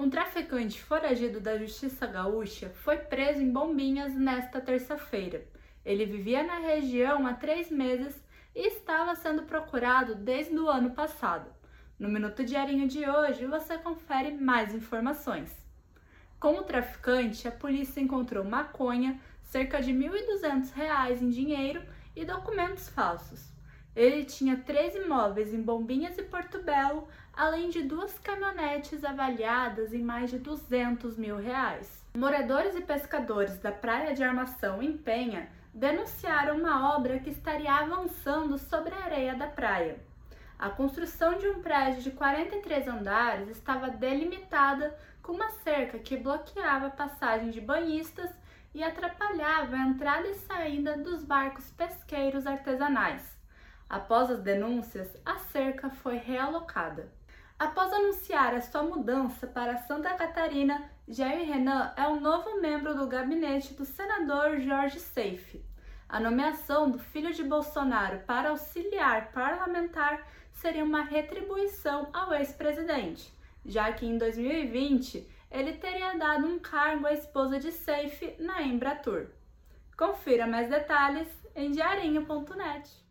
Um traficante foragido da Justiça Gaúcha foi preso em Bombinhas nesta terça-feira. Ele vivia na região há três meses e estava sendo procurado desde o ano passado. No Minuto Diarinho de hoje você confere mais informações. Com o traficante, a polícia encontrou maconha, cerca de R$ 1.200 em dinheiro e documentos falsos. Ele tinha três imóveis em Bombinhas e Porto Belo, além de duas caminhonetes avaliadas em mais de 200 mil reais. Moradores e pescadores da Praia de Armação, em Penha, denunciaram uma obra que estaria avançando sobre a areia da praia. A construção de um prédio de 43 andares estava delimitada com uma cerca que bloqueava a passagem de banhistas e atrapalhava a entrada e saída dos barcos pesqueiros artesanais. Após as denúncias, a cerca foi realocada. Após anunciar a sua mudança para Santa Catarina, Jair Renan é o novo membro do gabinete do senador Jorge Seife. A nomeação do filho de Bolsonaro para auxiliar parlamentar seria uma retribuição ao ex-presidente, já que em 2020 ele teria dado um cargo à esposa de Seife na Embratur. Confira mais detalhes em diarinho.net.